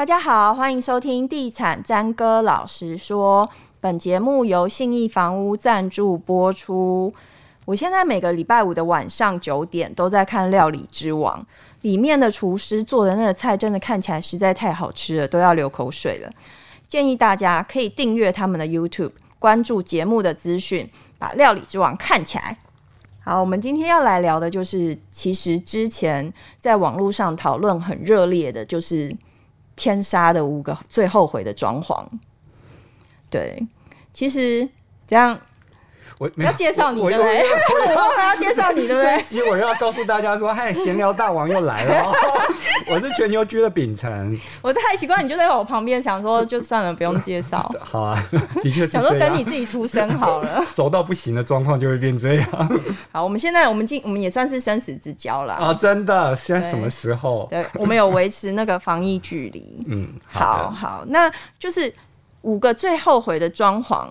大家好，欢迎收听《地产詹哥老实说》。本节目由信义房屋赞助播出。我现在每个礼拜五的晚上九点都在看《料理之王》，里面的厨师做的那个菜真的看起来实在太好吃了，都要流口水了。建议大家可以订阅他们的 YouTube，关注节目的资讯，把《料理之王》看起来。好，我们今天要来聊的就是，其实之前在网络上讨论很热烈的，就是。天杀的五个最后悔的装潢，对，其实这样，我要介绍你对不对？我忘了要介绍你对不对？这一集我又要告诉大家说，嗨，闲聊大王又来了，我是全牛居的秉承。我太奇怪，你就在我旁边，想说就算了，不用介绍。好啊，的确是想说等你自己出生好了，熟到不行的状况就会变这样。好，我们现在我们进，我们也算是生死之交了啊！真的，现在什么时候？对，对我们有维持那个防疫距离。嗯，好好，好，那就是五个最后悔的装潢。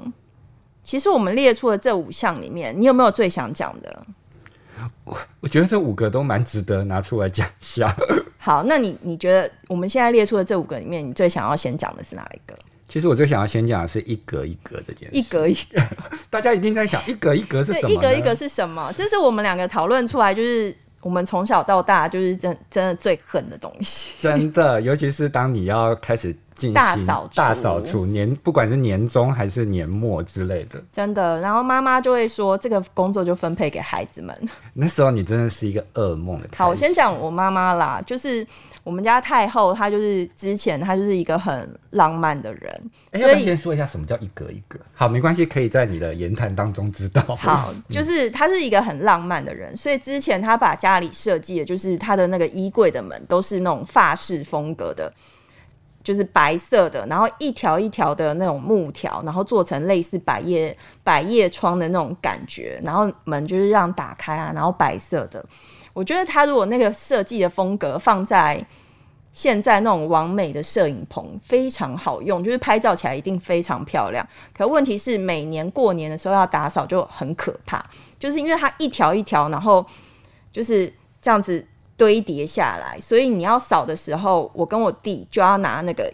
其实我们列出了这五项里面，你有没有最想讲的？我我觉得这五个都蛮值得拿出来讲一下。好，那你你觉得我们现在列出的这五个里面，你最想要先讲的是哪一个？其实我最想要先讲的是一格一格这件事。一格一格，大家一定在想一格一格是什么？一格一格是什么？这是我们两个讨论出来，就是。我们从小到大就是真真的最恨的东西，真的，尤其是当你要开始进行大扫除大扫除年，不管是年终还是年末之类的，真的。然后妈妈就会说，这个工作就分配给孩子们。那时候你真的是一个噩梦的。好，我先讲我妈妈啦，就是。我们家太后，她就是之前她就是一个很浪漫的人。欸、所以先说一下什么叫一格一格。好，没关系，可以在你的言谈当中知道。好，就是她是一个很浪漫的人，所以之前她把家里设计的，就是她的那个衣柜的门都是那种法式风格的，就是白色的，然后一条一条的那种木条，然后做成类似百叶百叶窗的那种感觉，然后门就是这样打开啊，然后白色的。我觉得他如果那个设计的风格放在现在那种完美的摄影棚，非常好用，就是拍照起来一定非常漂亮。可问题是每年过年的时候要打扫就很可怕，就是因为它一条一条，然后就是这样子堆叠下来，所以你要扫的时候，我跟我弟就要拿那个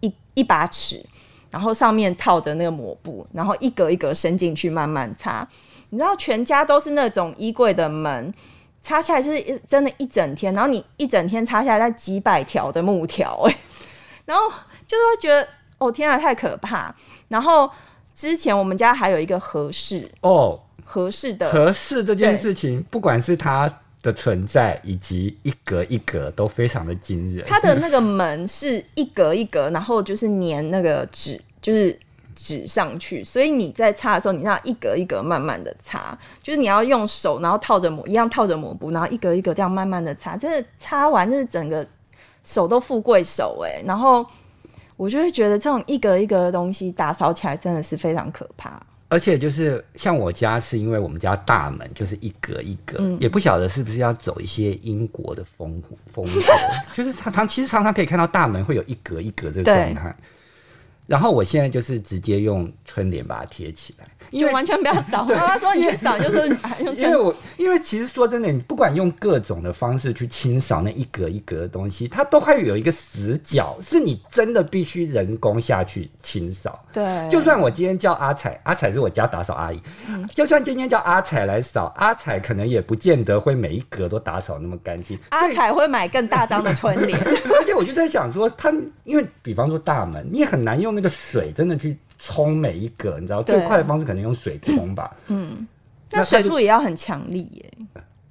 一一把尺，然后上面套着那个抹布，然后一格一格伸进去慢慢擦。你知道全家都是那种衣柜的门。擦下来就是一真的，一整天，然后你一整天擦下来，在几百条的木条，哎，然后就是会觉得，哦天啊，太可怕。然后之前我们家还有一个合适哦，合适的合适这件事情，不管是它的存在以及一格一格都非常的惊人。它的那个门是一格一格，然后就是粘那个纸，就是。纸上去，所以你在擦的时候，你要一格一格慢慢的擦，就是你要用手，然后套着抹，一样套着抹布，然后一格一格这样慢慢的擦，真的擦完，就是整个手都富贵手哎。然后我就会觉得这种一格一格的东西打扫起来真的是非常可怕。而且就是像我家，是因为我们家大门就是一格一格，嗯、也不晓得是不是要走一些英国的风风格，就是常常其实常常可以看到大门会有一格一格这个状态。然后我现在就是直接用春联把它贴起来。就完全不要扫。妈妈说你去扫，就说用。因为我因为其实说真的，你不管用各种的方式去清扫那一格一格的东西，它都会有一个死角，是你真的必须人工下去清扫。对。就算我今天叫阿彩，阿彩是我家打扫阿姨，嗯、就算今天叫阿彩来扫，阿彩可能也不见得会每一格都打扫那么干净。阿彩会买更大张的春联。而且我就在想说，他因为比方说大门，你也很难用那个水真的去。冲每一个，你知道最快的方式可能用水冲吧。嗯，那水柱也要很强力耶。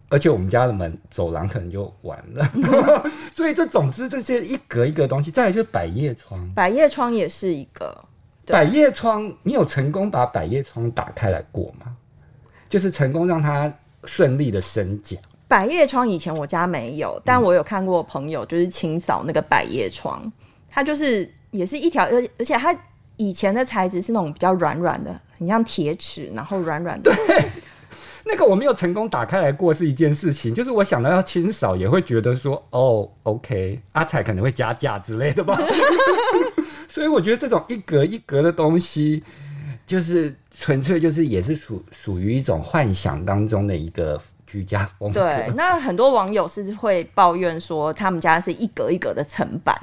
而且我们家的门走廊可能就完了，所以这总之这些一格一格东西，再来就是百叶窗。百叶窗也是一个。百叶窗，你有成功把百叶窗打开来过吗？就是成功让它顺利的升降。百叶窗以前我家没有，但我有看过朋友就是清扫那个百叶窗，它就是也是一条，而而且它。以前的材质是那种比较软软的，很像铁齿，然后软软的。对，那个我没有成功打开来过是一件事情，就是我想到要清扫，也会觉得说，哦，OK，阿彩可能会加价之类的吧。所以我觉得这种一格一格的东西，就是纯粹就是也是属属于一种幻想当中的一个居家风格。对，那很多网友是会抱怨说，他们家是一格一格的层板。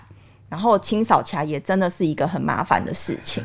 然后清扫起来也真的是一个很麻烦的事情。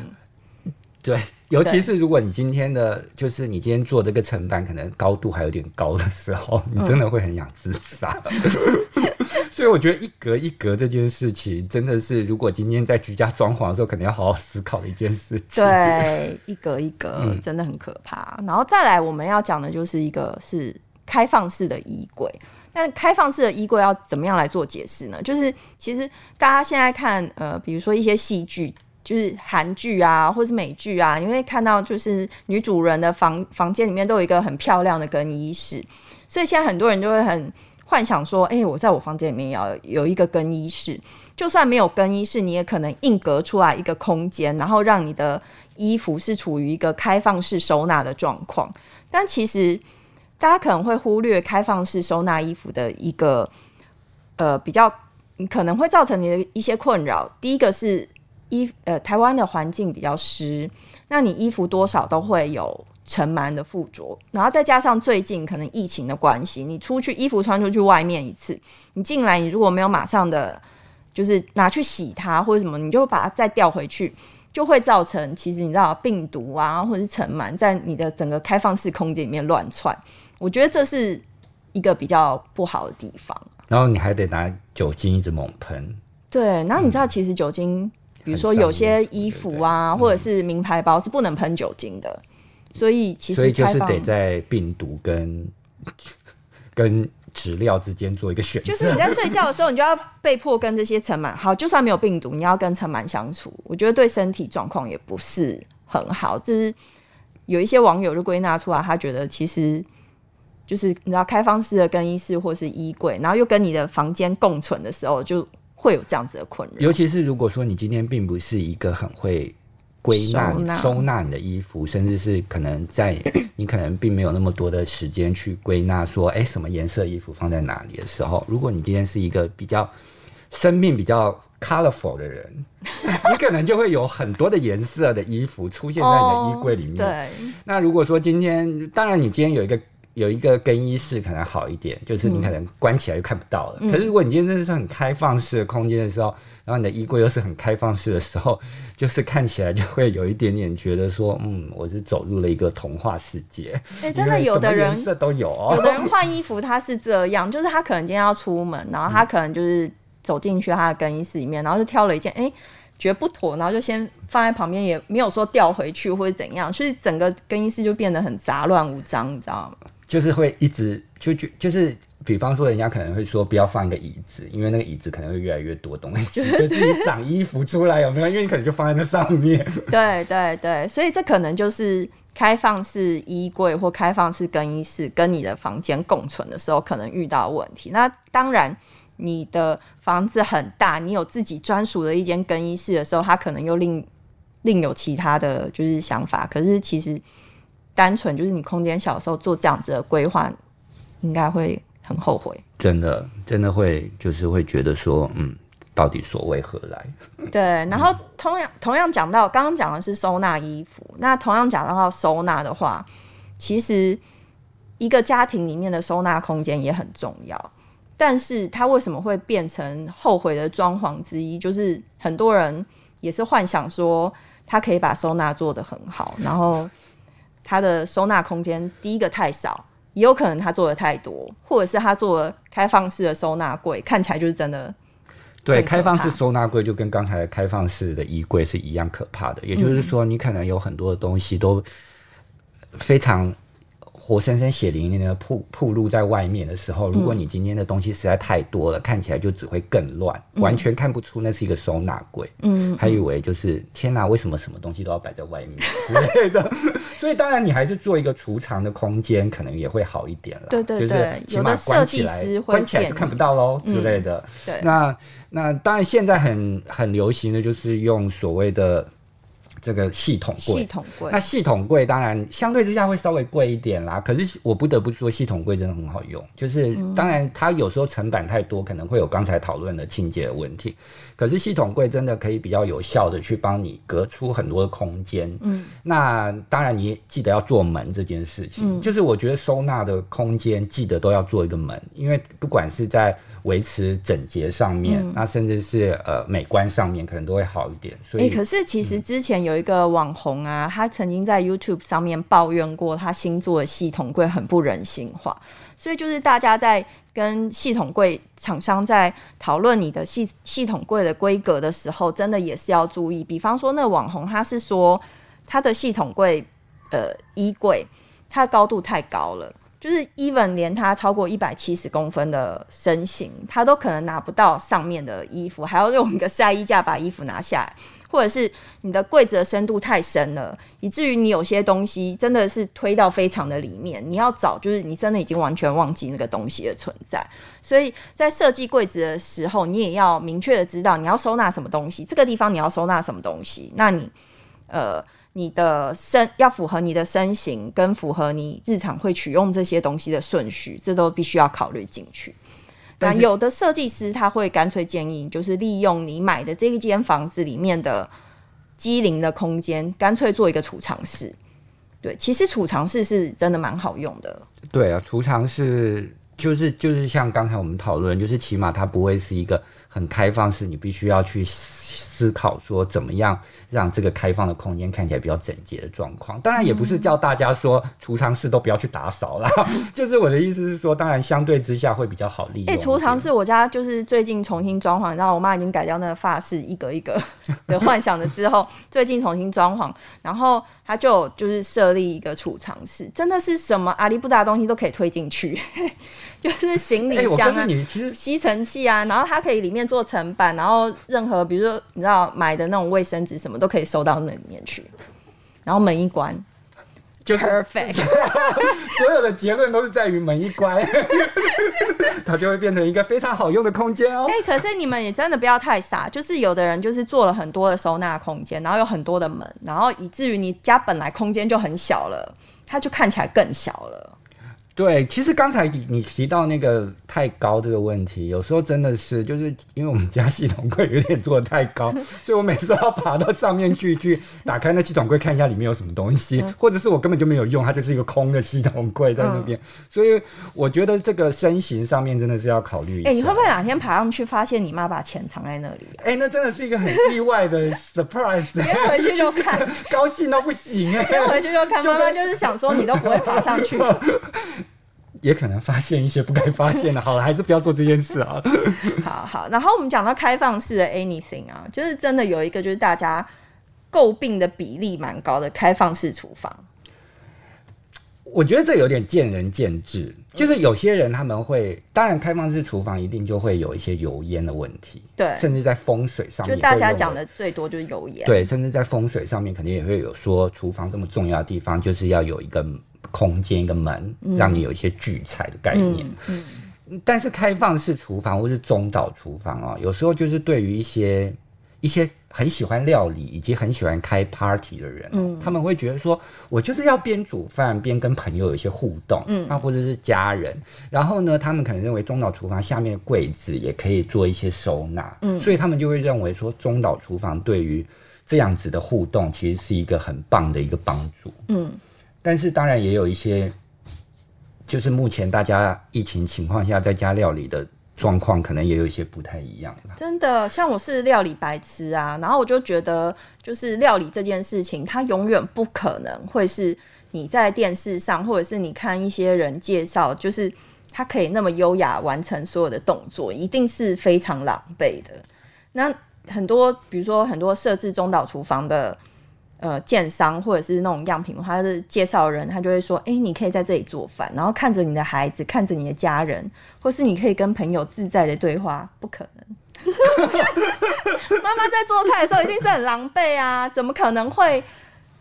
对，尤其是如果你今天的，就是你今天做这个层板，可能高度还有点高的时候，你真的会很想自杀。嗯、所以我觉得一格一格这件事情，真的是如果今天在居家装潢的时候，肯定要好好思考的一件事情。对，一格一格真的很可怕。嗯、然后再来，我们要讲的就是一个是开放式的衣柜。但开放式的衣柜要怎么样来做解释呢？就是其实大家现在看，呃，比如说一些戏剧。就是韩剧啊，或是美剧啊，你会看到就是女主人的房房间里面都有一个很漂亮的更衣室，所以现在很多人就会很幻想说，哎、我在我房间里面要有一个更衣室，就算没有更衣室，你也可能硬隔出来一个空间，然后让你的衣服是处于一个开放式收纳的状况。但其实大家可能会忽略开放式收纳衣服的一个呃比较可能会造成你的一些困扰。第一个是。衣呃，台湾的环境比较湿，那你衣服多少都会有尘螨的附着，然后再加上最近可能疫情的关系，你出去衣服穿出去外面一次，你进来你如果没有马上的就是拿去洗它或者什么，你就把它再调回去，就会造成其实你知道病毒啊或者是尘螨在你的整个开放式空间里面乱窜，我觉得这是一个比较不好的地方。然后你还得拿酒精一直猛喷。对，然后你知道其实酒精。嗯比如说有些衣服啊，或者是名牌包是不能喷酒精的，嗯，所以其实所以就是得在病毒跟 跟质料之间做一个选择。就是你在睡觉的时候，你就要被迫跟这些尘螨好，就算没有病毒，你要跟尘螨相处，我觉得对身体状况也不是很好。就是有一些网友就归纳出来，他觉得其实就是你知道开放式的更衣室或是衣柜，然后又跟你的房间共存的时候就。会有这样子的困扰，尤其是如果说你今天并不是一个很会归纳、收纳你的衣服，甚至是可能在你可能并没有那么多的时间去归纳，说哎，什么颜色衣服放在哪里的时候，如果你今天是一个比较生命比较 colorful 的人，你可能就会有很多的颜色的衣服出现在你的衣柜里面。对，那如果说今天，当然你今天有一个。有一个更衣室可能好一点，就是你可能关起来就看不到了。嗯、可是如果你今天真的是很开放式的空间的时候，然后你的衣柜又是很开放式的时候，就是看起来就会有一点点觉得说，嗯，我是走入了一个童话世界。哎、欸，真的有的人颜色都有哦。有的人换衣服他是这样，就是他可能今天要出门，然后他可能就是走进去他的更衣室里面，然后就挑了一件，哎、欸，觉得不妥，然后就先放在旁边，也没有说调回去或者怎样，所以整个更衣室就变得很杂乱无章，你知道吗？就是会一直就就就是，比方说，人家可能会说不要放一个椅子，因为那个椅子可能会越来越多东西，就自己长衣服出来有没有？因为你可能就放在那上面。对对对，所以这可能就是开放式衣柜或开放式更衣室跟你的房间共存的时候可能遇到问题。那当然，你的房子很大，你有自己专属的一间更衣室的时候，他可能又另另有其他的就是想法。可是其实。单纯就是你空间小的时候做这样子的规划，应该会很后悔。真的，真的会，就是会觉得说，嗯，到底所谓何来？对。然后同样同样讲到，刚刚讲的是收纳衣服，那同样讲到收纳的话，其实一个家庭里面的收纳空间也很重要。但是它为什么会变成后悔的装潢之一？就是很多人也是幻想说，他可以把收纳做得很好，然后。它的收纳空间，第一个太少，也有可能他做的太多，或者是他做了开放式的收纳柜，看起来就是真的。对，开放式收纳柜就跟刚才开放式的衣柜是一样可怕的，也就是说，你可能有很多的东西都非常。活生生血淋淋的铺铺露在外面的时候，如果你今天的东西实在太多了，嗯、看起来就只会更乱，嗯，完全看不出那是一个收纳柜。嗯，还以为就是天哪，为什么什么东西都要摆在外面 之类的？所以当然你还是做一个储藏的空间，可能也会好一点了。对对对，就是起码关起来，关起来就看不到喽之类的。对，那那当然现在很很流行的就是用所谓的这个系统柜，系统柜。那系统柜当然相对之下会稍微贵一点啦，可是我不得不说，系统柜真的很好用。就是当然它有时候成本太多，可能会有刚才讨论的清洁的问题。可是系统柜真的可以比较有效的去帮你隔出很多的空间。嗯，那当然你记得要做门这件事情。嗯，就是我觉得收纳的空间记得都要做一个门，因为不管是在维持整洁上面，嗯，那甚至是呃美观上面，可能都会好一点。所以，欸，可是其实之前有一个网红啊，他曾经在 YouTube 上面抱怨过，他新做的系统柜很不人性化。所以就是大家在跟系统柜厂商在讨论你的系系统柜的规格的时候，真的也是要注意。比方说，那个网红他是说他的系统柜呃衣柜，它的高度太高了，就是 even 连他超过一百七十公分的身形，他都可能拿不到上面的衣服，还要用一个晒衣架把衣服拿下来。或者是你的柜子的深度太深了，以至于你有些东西真的是推到非常的里面，你要找就是你真的已经完全忘记那个东西的存在。所以在设计柜子的时候，你也要明确的知道你要收纳什么东西，这个地方你要收纳什么东西。那你呃，你的身要符合你的身形，跟符合你日常会取用这些东西的顺序，这都必须要考虑进去。那有的设计师他会干脆建议，就是利用你买的这一间房子里面的机灵的空间，干脆做一个储藏室。对，其实储藏室是真的蛮好用的。对啊，储藏室就是就是像刚才我们讨论，就是起码它不会是一个很开放式，你必须要去。思考说怎么样让这个开放的空间看起来比较整洁的状况，当然也不是叫大家说储藏室都不要去打扫啦，就是我的意思是说，当然相对之下会比较好利用。哎、储藏室我家就是最近重新装潢，然后我妈已经改掉那个发饰一格一格 的幻想了之后，最近重新装潢，然后他就就是设立一个储藏室，真的是什么阿里不达东西都可以推进去。就是行李箱啊，吸尘器啊，然后它可以里面做层板，然后任何比如说你知道买的那种卫生纸什么都可以收到那里面去，然后门一关就 perfect，所有的结论都是在于门一关，它就会变成一个非常好用的空间哦。哎、欸，可是你们也真的不要太傻，就是有的人就是做了很多的收纳空间，然后有很多的门，然后以至于你家本来空间就很小了，它就看起来更小了。对，其实刚才你你提到那个太高这个问题，有时候真的是就是因为我们家系统柜有点做的太高，所以我每次都要爬到上面去去打开那系统柜看一下里面有什么东西，嗯、或者是我根本就没有用，它就是一个空的系统柜在那边，嗯、所以我觉得这个身形上面真的是要考虑一下。哎、欸，你会不会哪天爬上去发现你妈把钱藏在那里、啊？哎、欸，那真的是一个很意外的 surprise。今天回去就看，高兴到不行哎、欸！今天回去就看，妈妈就是想说你都不会爬上去。也可能发现一些不该发现的，好了，还是不要做这件事啊。好好，然后我们讲到开放式的 anything 啊，就是真的有一个就是大家诟病的比例蛮高的开放式厨房。我觉得这有点见仁见智，就是有些人他们会，当然开放式厨房一定就会有一些油烟的问题，对，甚至在风水上面，就大家讲的最多就是油烟，对，甚至在风水上面肯定也会有说，厨房这么重要的地方就是要有一个。空间一个门，让你有一些聚财的概念。嗯嗯、但是开放式厨房或是中岛厨房啊，有时候就是对于一些一些很喜欢料理以及很喜欢开 party 的人，嗯，他们会觉得说，我就是要边煮饭边跟朋友有一些互动，嗯，那或者是家人。然后呢，他们可能认为中岛厨房下面的柜子也可以做一些收纳，嗯，所以他们就会认为说，中岛厨房对于这样子的互动，其实是一个很棒的一个帮助，嗯。但是当然也有一些，就是目前大家疫情情况下在家料理的状况，可能也有一些不太一样。真的，像我是料理白痴啊，然后我就觉得，就是料理这件事情，它永远不可能会是你在电视上，或者是你看一些人介绍，就是他可以那么优雅完成所有的动作，一定是非常狼狈的。那很多，比如说很多设置中岛厨房的。呃，建商或者是那种样品，他是介绍人，他就会说：“哎、欸，你可以在这里做饭，然后看着你的孩子，看着你的家人，或是你可以跟朋友自在的对话。”不可能，妈妈在做菜的时候一定是很狼狈啊，怎么可能会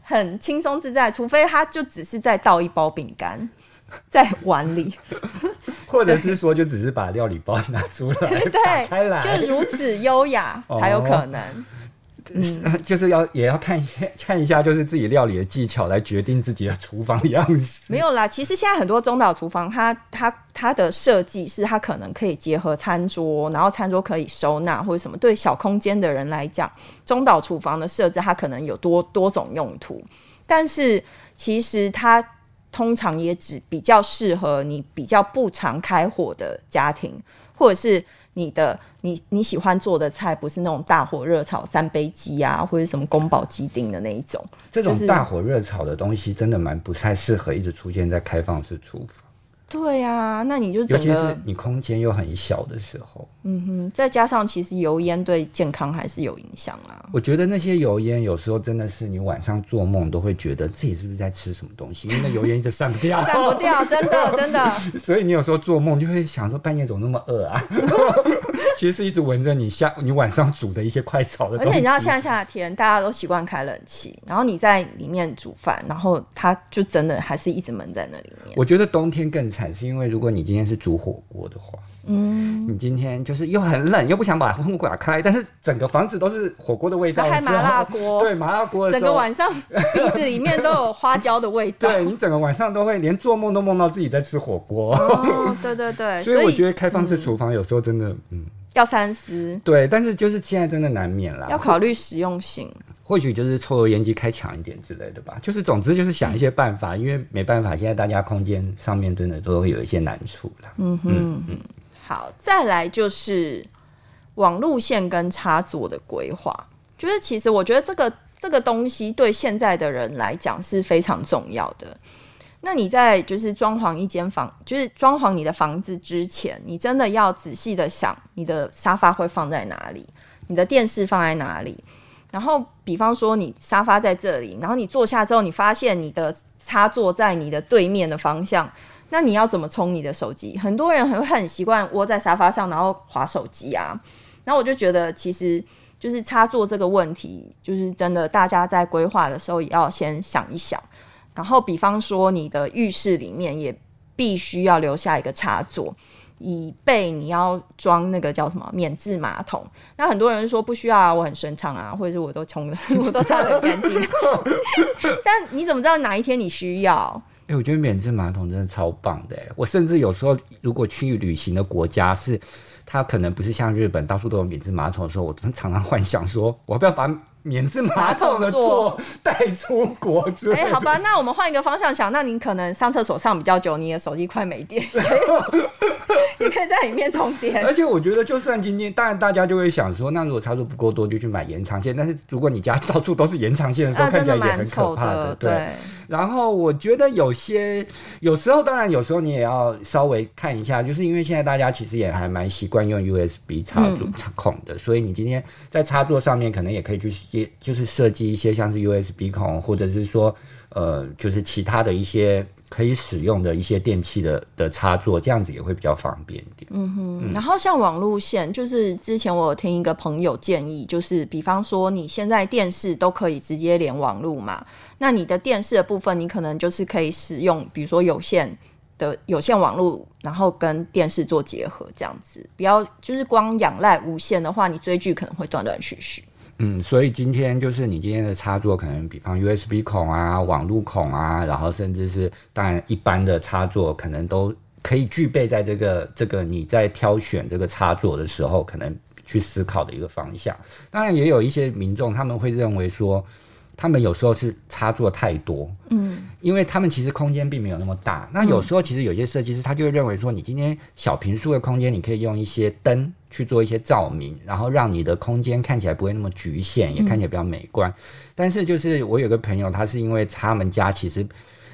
很轻松自在？除非他就只是在倒一包饼干在碗里，或者是说就只是把料理包拿出来，对，就如此优雅才有可能。嗯，就是要也要看一下 看一下，就是自己料理的技巧来决定自己的厨房的样式。没有啦，其实现在很多中岛厨房，它它它的设计是它可能可以结合餐桌，然后餐桌可以收纳或者什么。对小空间的人来讲，中岛厨房的设置它可能有多多种用途，但是其实它通常也只比较适合你比较不常开火的家庭，或者是。你的你你喜欢做的菜不是那种大火热炒三杯鸡啊，或者什么宫保鸡丁的那一种，这种大火热炒的东西真的蛮不太适合一直出现在开放式厨房。对呀、啊，那你就尤其是你空间又很小的时候，嗯哼，再加上其实油烟对健康还是有影响啊。我觉得那些油烟有时候真的是你晚上做梦都会觉得自己是不是在吃什么东西，因为那油烟一直散不掉，散不掉，真的真的。所以你有时候做梦就会想说半夜怎么那么饿啊？其实是一直闻着你下你晚上煮的一些快炒的东西。而且你知道现在夏天大家都习惯开冷气，然后你在里面煮饭，然后它就真的还是一直闷在那里面。我觉得冬天更惨。是因为如果你今天是煮火锅的话，嗯，你今天就是又很冷，又不想把风打开，但是整个房子都是火锅的味道，开麻辣锅，对，麻辣锅，整个晚上 鼻子里面都有花椒的味道，对，你整个晚上都会连做梦都梦到自己在吃火锅，哦，对对对，所以我觉得开放式厨房有时候真的，嗯，要三思，对，但是就是现在真的难免啦，要考虑实用性。或许就是抽油烟机开强一点之类的吧，就是总之就是想一些办法，嗯、因为没办法，现在大家空间上面真的都会有一些难处了。嗯哼嗯嗯，好，再来就是网路线跟插座的规划，就是其实我觉得这个这个东西对现在的人来讲是非常重要的。那你在就是装潢一间房，就是装潢你的房子之前，你真的要仔细的想，你的沙发会放在哪里，你的电视放在哪里。然后，比方说你沙发在这里，然后你坐下之后，你发现你的插座在你的对面的方向，那你要怎么充你的手机？很多人很很习惯窝在沙发上，然后划手机啊。然后我就觉得，其实就是插座这个问题，就是真的，大家在规划的时候也要先想一想。然后，比方说你的浴室里面也必须要留下一个插座。以备你要装那个叫什么免治马桶，那很多人说不需要啊，我很顺畅啊，或者是我都冲的，我都擦得很干净。但你怎么知道哪一天你需要？哎、我觉得免治马桶真的超棒的。我甚至有时候如果去旅行的国家是，它可能不是像日本到处都有免治马桶的时候，我常常幻想说，我不要把。免治马桶的座带出国之类。哎、欸，好吧，那我们换一个方向想，那你可能上厕所上比较久，你的手机快没电，也可以在里面充电。而且我觉得，就算今天，当然大家就会想说，那如果插座不够多，就去买延长线。但是如果你家到处都是延长线的时候，啊、看起来也很可怕的，的对。对然后我觉得有些有时候，当然有时候你也要稍微看一下，就是因为现在大家其实也还蛮习惯用 USB 插座插孔的，嗯、所以你今天在插座上面可能也可以去，也就是设计一些像是 USB 孔，或者是说呃，就是其他的一些可以使用的一些电器的的插座，这样子也会比较方便一点。嗯哼。嗯、然后像网路线，就是之前我有听一个朋友建议，就是比方说你现在电视都可以直接连网路嘛。那你的电视的部分，你可能就是可以使用，比如说有线的有线网络，然后跟电视做结合，这样子，不要就是光仰赖无线的话，你追剧可能会断断续续。嗯，所以今天就是你今天的插座，可能比方 USB 孔啊、网路孔啊，然后甚至是当然一般的插座，可能都可以具备在这个这个你在挑选这个插座的时候，可能去思考的一个方向。当然，也有一些民众他们会认为说。他们有时候是插座太多，嗯，因为他们其实空间并没有那么大。那有时候其实有些设计师他就会认为说，你今天小平数的空间，你可以用一些灯去做一些照明，然后让你的空间看起来不会那么局限，也看起来比较美观。嗯、但是就是我有个朋友，他是因为他们家其实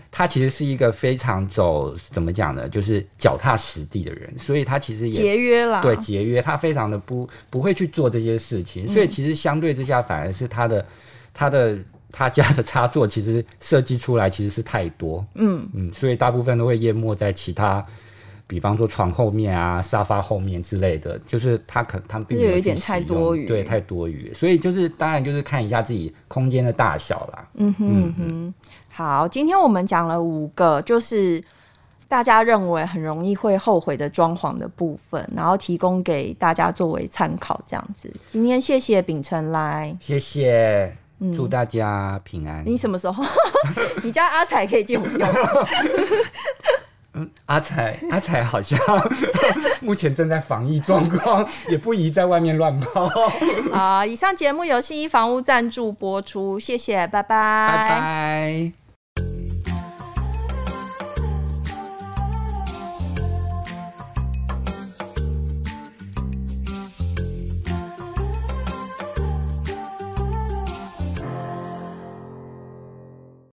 他其实是一个非常走怎么讲呢，就是脚踏实地的人，所以他其实也节约了，对，节约，他非常的不不会去做这些事情，所以其实相对之下反而是他的。他的他家的插座其实设计出来其实是太多，嗯。嗯，所以大部分都会淹没在其他，比方说床后面啊、沙发后面之类的，就是他可他没有，有一点太多余，对，太多余，所以就是当然就是看一下自己空间的大小啦。嗯哼，嗯哼，好，今天我们讲了五个，就是大家认为很容易会后悔的装潢的部分，然后提供给大家作为参考，这样子。今天谢谢秉承来，谢谢，祝大家平安。嗯、你什么时候？你家阿彩可以借我用？嗯，阿彩，阿彩好像 目前正在防疫状况，也不宜在外面乱跑。好，以上节目由信义房屋赞助播出，谢谢，拜拜，拜拜。